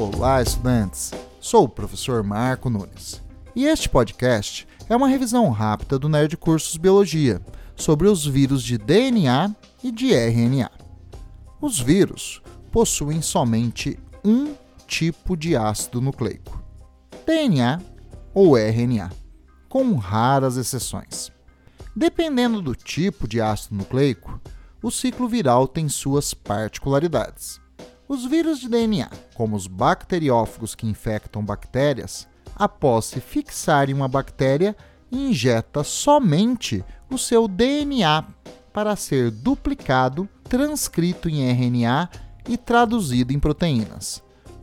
Olá, estudantes! Sou o professor Marco Nunes e este podcast é uma revisão rápida do Nerd Cursos Biologia sobre os vírus de DNA e de RNA. Os vírus possuem somente um tipo de ácido nucleico, DNA ou RNA, com raras exceções. Dependendo do tipo de ácido nucleico, o ciclo viral tem suas particularidades. Os vírus de DNA, como os bacteriófagos que infectam bactérias, após se fixar em uma bactéria, injeta somente o seu DNA para ser duplicado, transcrito em RNA e traduzido em proteínas,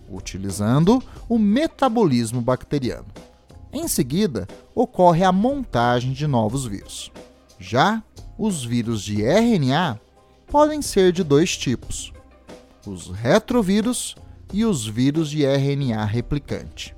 utilizando o metabolismo bacteriano. Em seguida, ocorre a montagem de novos vírus. Já os vírus de RNA podem ser de dois tipos: os retrovírus e os vírus de RNA replicante.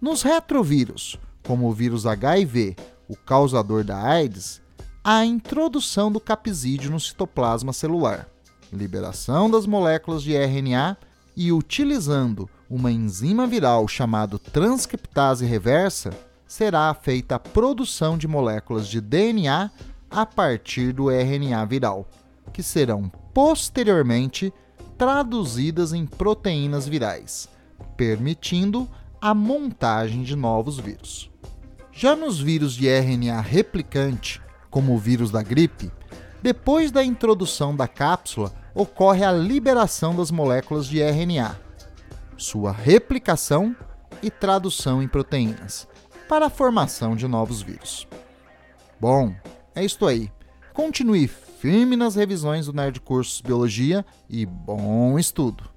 Nos retrovírus, como o vírus HIV, o causador da AIDS, há a introdução do capsídeo no citoplasma celular, liberação das moléculas de RNA e utilizando uma enzima viral chamada transcriptase reversa, será feita a produção de moléculas de DNA a partir do RNA viral, que serão posteriormente traduzidas em proteínas virais, permitindo a montagem de novos vírus. Já nos vírus de RNA replicante, como o vírus da gripe, depois da introdução da cápsula, ocorre a liberação das moléculas de RNA, sua replicação e tradução em proteínas, para a formação de novos vírus. Bom, é isto aí. Continue firme nas revisões do Nerd Cursos Biologia e bom estudo!